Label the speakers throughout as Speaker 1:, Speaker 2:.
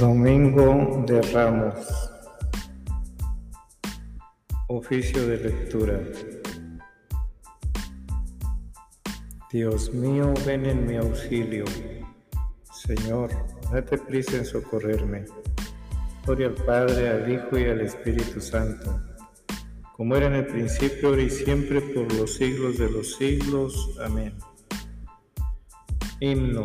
Speaker 1: Domingo de Ramos. Oficio de lectura. Dios mío, ven en mi auxilio. Señor, date prisa en socorrerme. Gloria al Padre, al Hijo y al Espíritu Santo, como era en el principio, ahora y siempre, por los siglos de los siglos. Amén. Himno.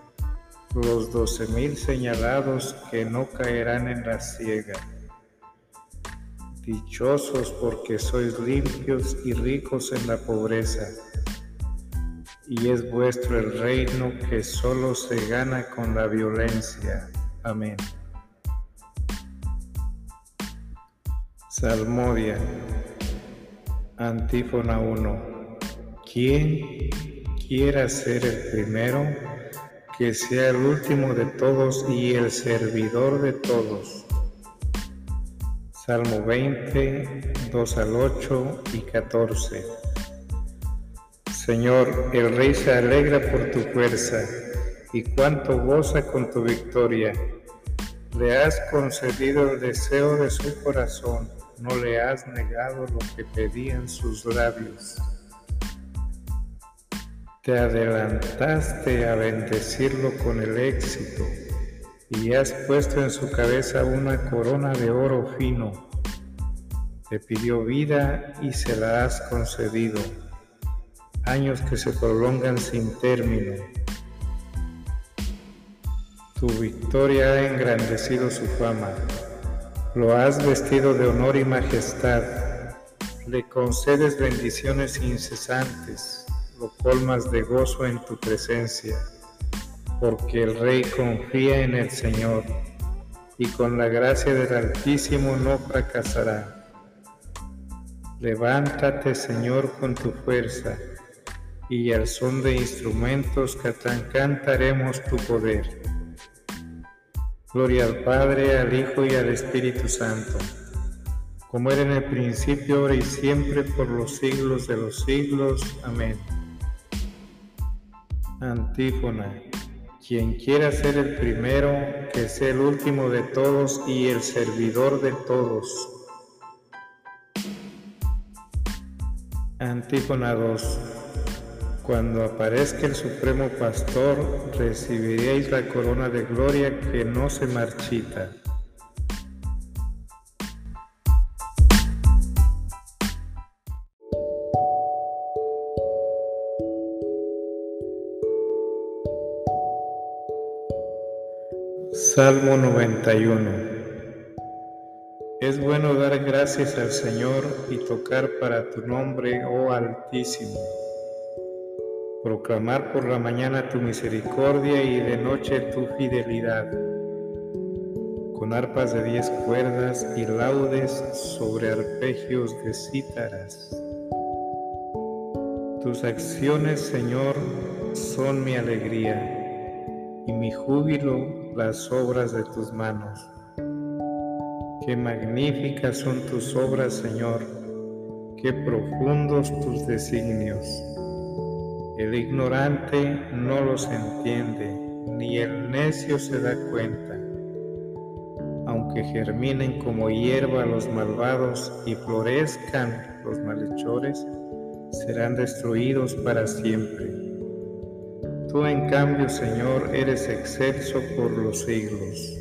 Speaker 1: los doce mil señalados que no caerán en la ciega. Dichosos porque sois limpios y ricos en la pobreza, y es vuestro el reino que solo se gana con la violencia. Amén. Salmodia, Antífona 1. ¿Quién quiera ser el primero? Que sea el último de todos y el servidor de todos. Salmo 20, 2 al 8 y 14. Señor, el Rey se alegra por tu fuerza y cuánto goza con tu victoria. Le has concedido el deseo de su corazón, no le has negado lo que pedían sus labios. Te adelantaste a bendecirlo con el éxito y has puesto en su cabeza una corona de oro fino. Te pidió vida y se la has concedido, años que se prolongan sin término. Tu victoria ha engrandecido su fama, lo has vestido de honor y majestad, le concedes bendiciones incesantes lo colmas de gozo en tu presencia, porque el Rey confía en el Señor y con la gracia del Altísimo no fracasará. Levántate, Señor, con tu fuerza, y al son de instrumentos cantaremos tu poder. Gloria al Padre, al Hijo y al Espíritu Santo, como era en el principio, ahora y siempre, por los siglos de los siglos. Amén. Antífona. Quien quiera ser el primero, que sea el último de todos y el servidor de todos. Antífona 2. Cuando aparezca el Supremo Pastor, recibiréis la corona de gloria que no se marchita. Salmo 91 Es bueno dar gracias al Señor y tocar para tu nombre, oh Altísimo. Proclamar por la mañana tu misericordia y de noche tu fidelidad. Con arpas de diez cuerdas y laudes sobre arpegios de cítaras. Tus acciones, Señor, son mi alegría y mi júbilo las obras de tus manos. Qué magníficas son tus obras, Señor, qué profundos tus designios. El ignorante no los entiende, ni el necio se da cuenta. Aunque germinen como hierba los malvados y florezcan los malhechores, serán destruidos para siempre. Tú en cambio, Señor, eres excelso por los siglos.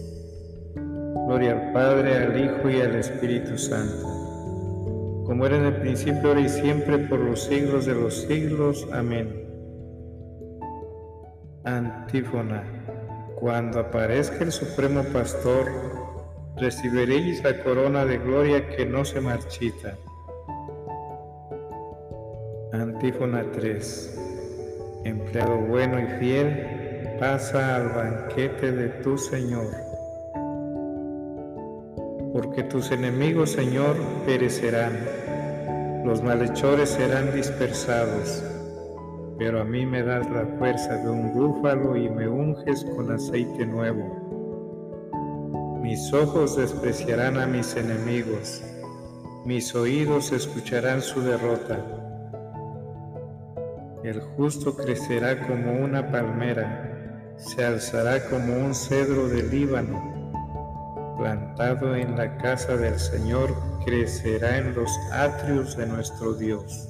Speaker 1: Gloria al Padre, al Hijo y al Espíritu Santo, como era en el principio, ahora y siempre, por los siglos de los siglos. Amén. Antífona. Cuando aparezca el Supremo Pastor, recibiréis la corona de gloria que no se marchita. Antífona 3 empleado bueno y fiel, pasa al banquete de tu Señor. porque tus enemigos, Señor, perecerán, los malhechores serán dispersados, pero a mí me das la fuerza de un búfalo y me unges con aceite nuevo. Mis ojos despreciarán a mis enemigos, mis oídos escucharán su derrota. El justo crecerá como una palmera, se alzará como un cedro del Líbano plantado en la casa del Señor, crecerá en los atrios de nuestro Dios.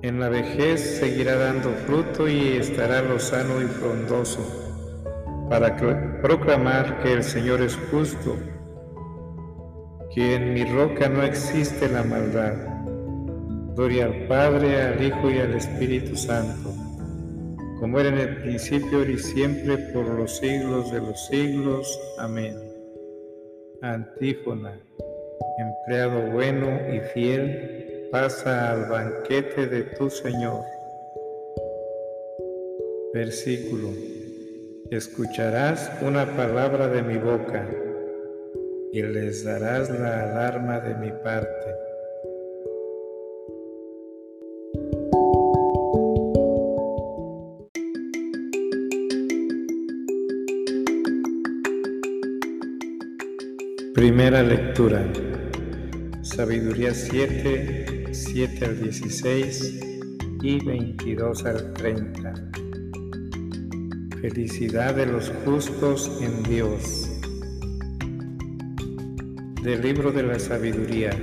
Speaker 1: En la vejez seguirá dando fruto y estará lozano y frondoso, para proclamar que el Señor es justo, que en mi roca no existe la maldad. Gloria al Padre, al Hijo y al Espíritu Santo como era en el principio, y siempre, por los siglos de los siglos. Amén. Antífona, empleado bueno y fiel, pasa al banquete de tu Señor. Versículo. Escucharás una palabra de mi boca y les darás la alarma de mi parte. Primera lectura. Sabiduría 7, 7 al 16 y 22 al 30. Felicidad de los justos en Dios. Del libro de la sabiduría.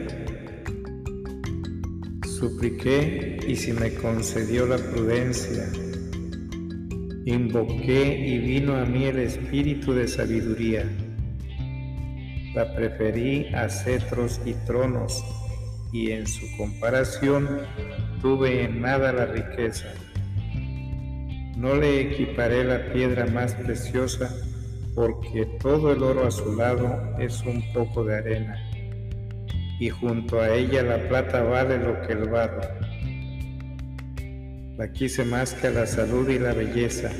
Speaker 1: Supliqué y si me concedió la prudencia. Invoqué y vino a mí el espíritu de sabiduría la preferí a cetros y tronos, y en su comparación tuve en nada la riqueza. No le equiparé la piedra más preciosa, porque todo el oro a su lado es un poco de arena, y junto a ella la plata vale lo que el barro. La quise más que la salud y la belleza,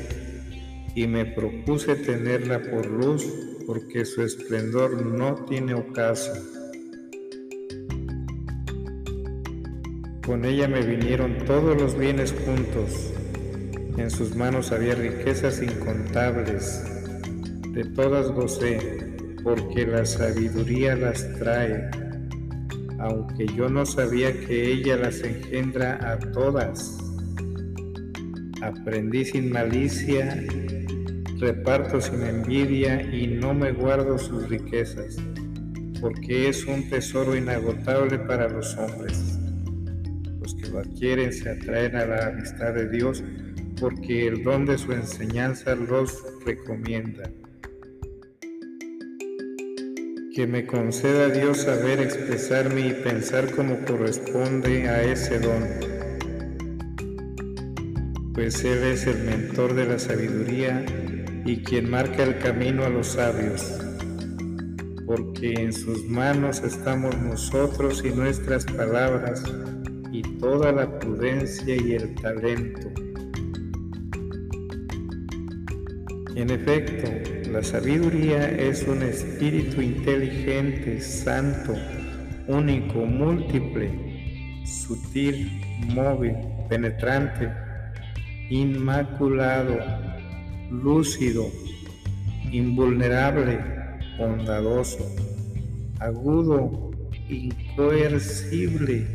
Speaker 1: y me propuse tenerla por luz porque su esplendor no tiene ocaso. Con ella me vinieron todos los bienes juntos, en sus manos había riquezas incontables, de todas gocé, porque la sabiduría las trae, aunque yo no sabía que ella las engendra a todas. Aprendí sin malicia reparto sin envidia y no me guardo sus riquezas, porque es un tesoro inagotable para los hombres. Los que lo adquieren se atraen a la amistad de Dios, porque el don de su enseñanza los recomienda. Que me conceda Dios saber expresarme y pensar como corresponde a ese don, pues Él es el mentor de la sabiduría y quien marca el camino a los sabios, porque en sus manos estamos nosotros y nuestras palabras y toda la prudencia y el talento. En efecto, la sabiduría es un espíritu inteligente, santo, único, múltiple, sutil, móvil, penetrante, inmaculado, lúcido, invulnerable, bondadoso, agudo, incoercible,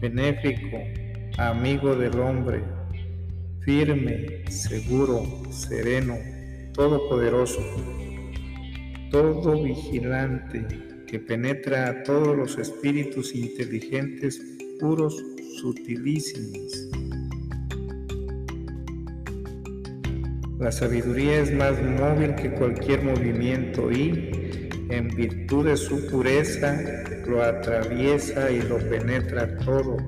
Speaker 1: benéfico, amigo del hombre, firme, seguro, sereno, todopoderoso, todo vigilante, que penetra a todos los espíritus inteligentes, puros, sutilísimos La sabiduría es más móvil que cualquier movimiento y, en virtud de su pureza, lo atraviesa y lo penetra todo,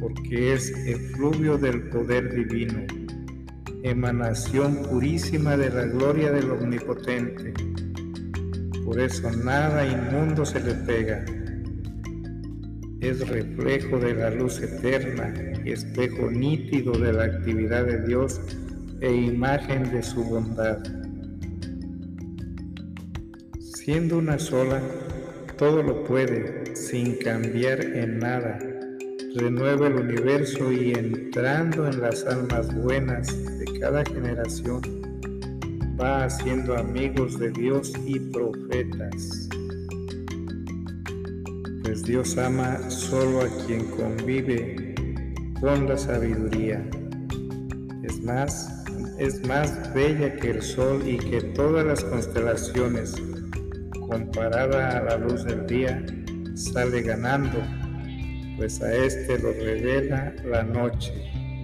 Speaker 1: porque es efluvio del poder divino, emanación purísima de la gloria del Omnipotente. Por eso nada inmundo se le pega. Es reflejo de la luz eterna y espejo nítido de la actividad de Dios e imagen de su bondad. siendo una sola, todo lo puede, sin cambiar en nada. Renueva el universo y entrando en las almas buenas de cada generación, va haciendo amigos de Dios y profetas. Pues Dios ama solo a quien convive con la sabiduría. Es más, es más bella que el sol y que todas las constelaciones. Comparada a la luz del día, sale ganando, pues a éste lo revela la noche,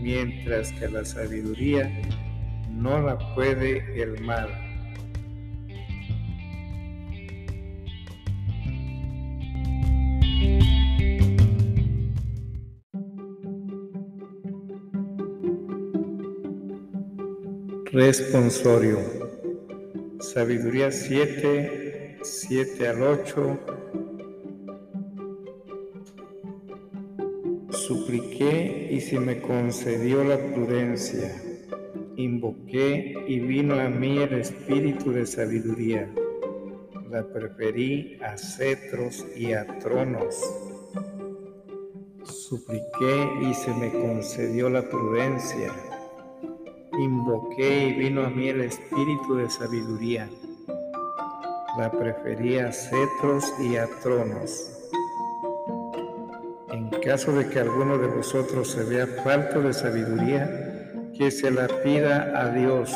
Speaker 1: mientras que la sabiduría no la puede el mal. Responsorio. Sabiduría 7, 7 al 8. Supliqué y se me concedió la prudencia. Invoqué y vino a mí el espíritu de sabiduría. La preferí a cetros y a tronos. Supliqué y se me concedió la prudencia Invoqué y vino a mí el espíritu de sabiduría. La prefería a cetros y a tronos. En caso de que alguno de vosotros se vea falto de sabiduría, que se la pida a Dios,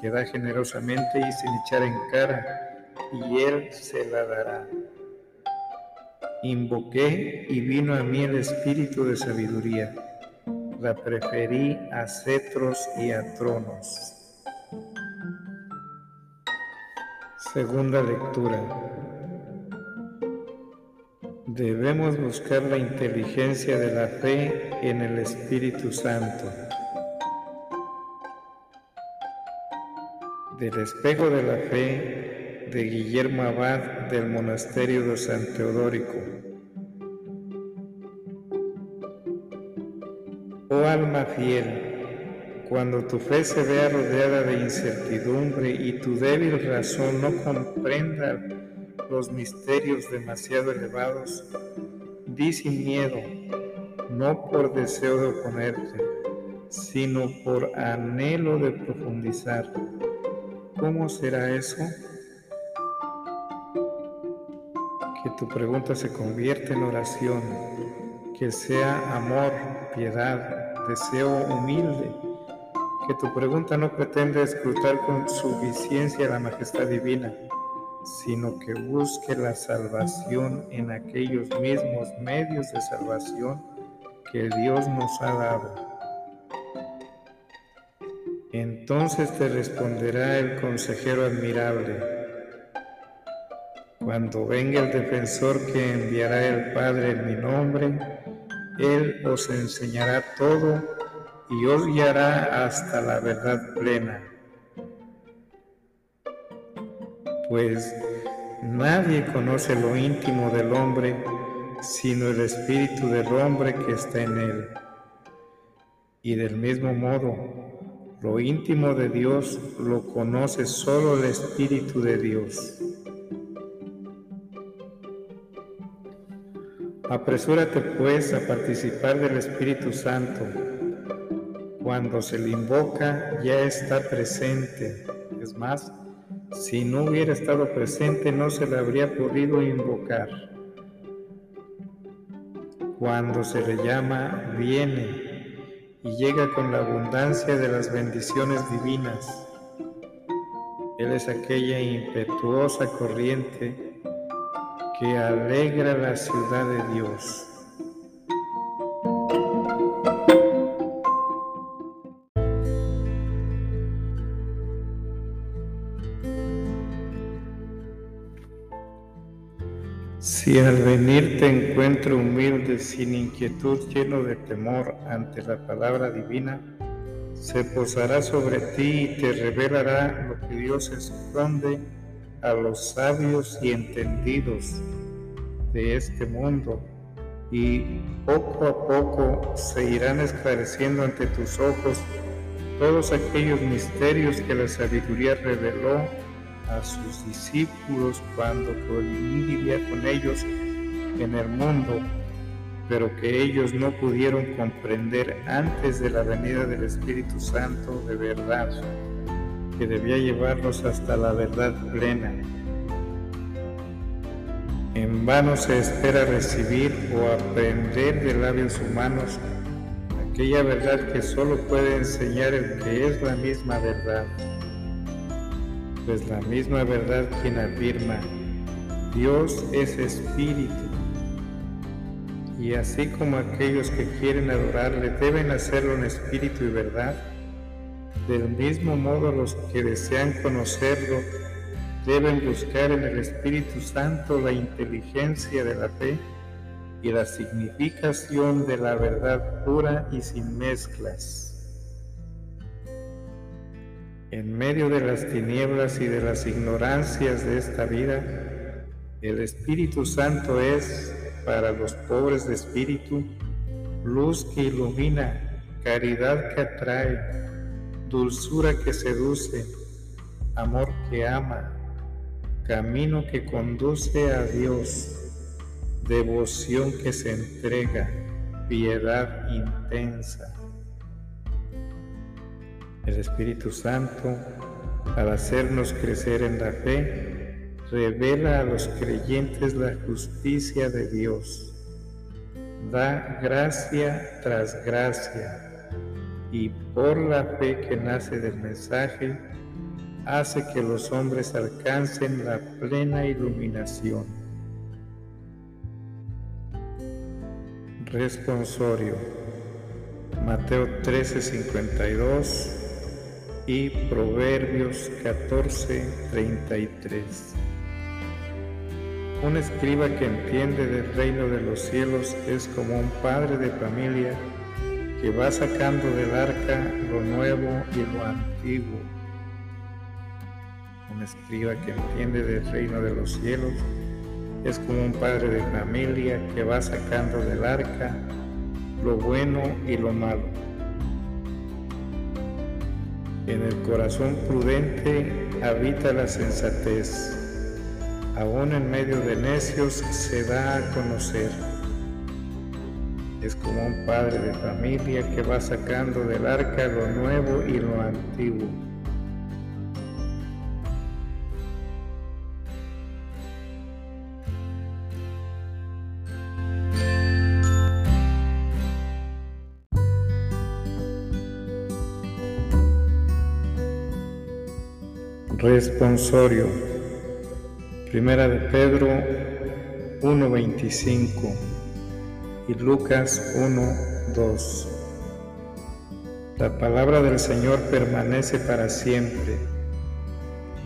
Speaker 1: que da generosamente y sin echar en cara, y Él se la dará. Invoqué y vino a mí el espíritu de sabiduría la preferí a cetros y a tronos. Segunda lectura. Debemos buscar la inteligencia de la fe en el Espíritu Santo. Del espejo de la fe de Guillermo Abad del monasterio de San Teodórico. Alma fiel, cuando tu fe se vea rodeada de incertidumbre y tu débil razón no comprenda los misterios demasiado elevados, di sin miedo, no por deseo de oponerte, sino por anhelo de profundizar. ¿Cómo será eso? Que tu pregunta se convierta en oración, que sea amor, piedad, deseo humilde, que tu pregunta no pretende escrutar con suficiencia la majestad divina, sino que busque la salvación en aquellos mismos medios de salvación que Dios nos ha dado. Entonces te responderá el consejero admirable. Cuando venga el defensor que enviará el Padre en mi nombre, él os enseñará todo y os guiará hasta la verdad plena. Pues nadie conoce lo íntimo del hombre sino el espíritu del hombre que está en él. Y del mismo modo, lo íntimo de Dios lo conoce solo el Espíritu de Dios. Apresúrate pues a participar del Espíritu Santo. Cuando se le invoca ya está presente. Es más, si no hubiera estado presente no se le habría podido invocar. Cuando se le llama, viene y llega con la abundancia de las bendiciones divinas. Él es aquella impetuosa corriente que alegra la ciudad de Dios. Si al venir te encuentro humilde, sin inquietud, lleno de temor ante la palabra divina, se posará sobre ti y te revelará lo que Dios esconde a los sabios y entendidos de este mundo y poco a poco se irán esclareciendo ante tus ojos todos aquellos misterios que la sabiduría reveló a sus discípulos cuando vivía con ellos en el mundo, pero que ellos no pudieron comprender antes de la venida del Espíritu Santo de verdad, que debía llevarlos hasta la verdad plena. En vano se espera recibir o aprender de labios humanos aquella verdad que solo puede enseñar el que es la misma verdad. Pues la misma verdad quien afirma, Dios es espíritu. Y así como aquellos que quieren adorarle deben hacerlo en espíritu y verdad, del mismo modo los que desean conocerlo deben buscar en el Espíritu Santo la inteligencia de la fe y la significación de la verdad pura y sin mezclas. En medio de las tinieblas y de las ignorancias de esta vida, el Espíritu Santo es, para los pobres de espíritu, luz que ilumina, caridad que atrae, dulzura que seduce, amor que ama, camino que conduce a Dios devoción que se entrega, piedad intensa. El Espíritu Santo, al hacernos crecer en la fe, revela a los creyentes la justicia de Dios. Da gracia tras gracia y por la fe que nace del mensaje, hace que los hombres alcancen la plena iluminación Responsorio. Mateo 13:52 y Proverbios 14:33. Un escriba que entiende del reino de los cielos es como un padre de familia que va sacando del arca lo nuevo y lo antiguo. Un escriba que entiende del reino de los cielos es como un padre de familia que va sacando del arca lo bueno y lo malo. En el corazón prudente habita la sensatez. Aún en medio de necios se da a conocer. Es como un padre de familia que va sacando del arca lo nuevo y lo antiguo. Responsorio. Primera de Pedro 1.25 y Lucas 1.2. La palabra del Señor permanece para siempre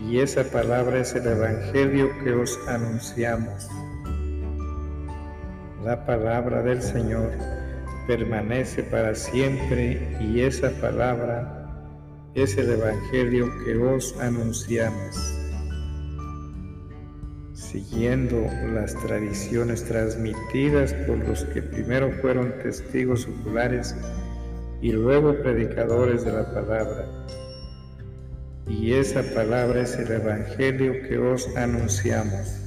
Speaker 1: y esa palabra es el Evangelio que os anunciamos. La palabra del Señor permanece para siempre y esa palabra es el Evangelio que os anunciamos. Siguiendo las tradiciones transmitidas por los que primero fueron testigos oculares y luego predicadores de la palabra. Y esa palabra es el Evangelio que os anunciamos.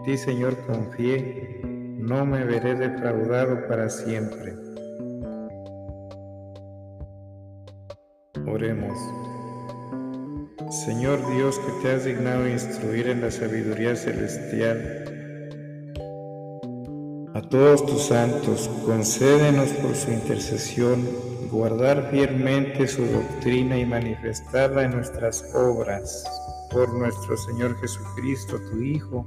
Speaker 1: En ti, Señor, confié, no me veré defraudado para siempre. Oremos. Señor Dios que te has dignado instruir en la sabiduría celestial, a todos tus santos, concédenos por su intercesión guardar fielmente su doctrina y manifestarla en nuestras obras. Por nuestro Señor Jesucristo, tu Hijo,